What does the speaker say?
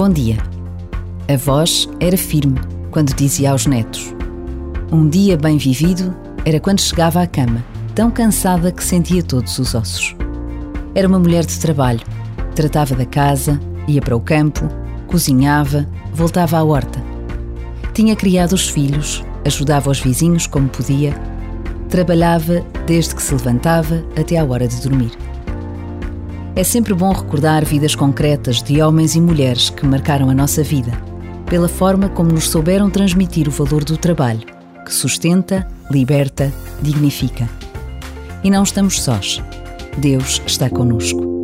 Bom dia. A voz era firme quando dizia aos netos: Um dia bem vivido era quando chegava à cama, tão cansada que sentia todos os ossos. Era uma mulher de trabalho, tratava da casa, ia para o campo, cozinhava, voltava à horta. Tinha criado os filhos, ajudava os vizinhos como podia, trabalhava desde que se levantava até à hora de dormir. É sempre bom recordar vidas concretas de homens e mulheres que marcaram a nossa vida, pela forma como nos souberam transmitir o valor do trabalho, que sustenta, liberta, dignifica. E não estamos sós. Deus está conosco.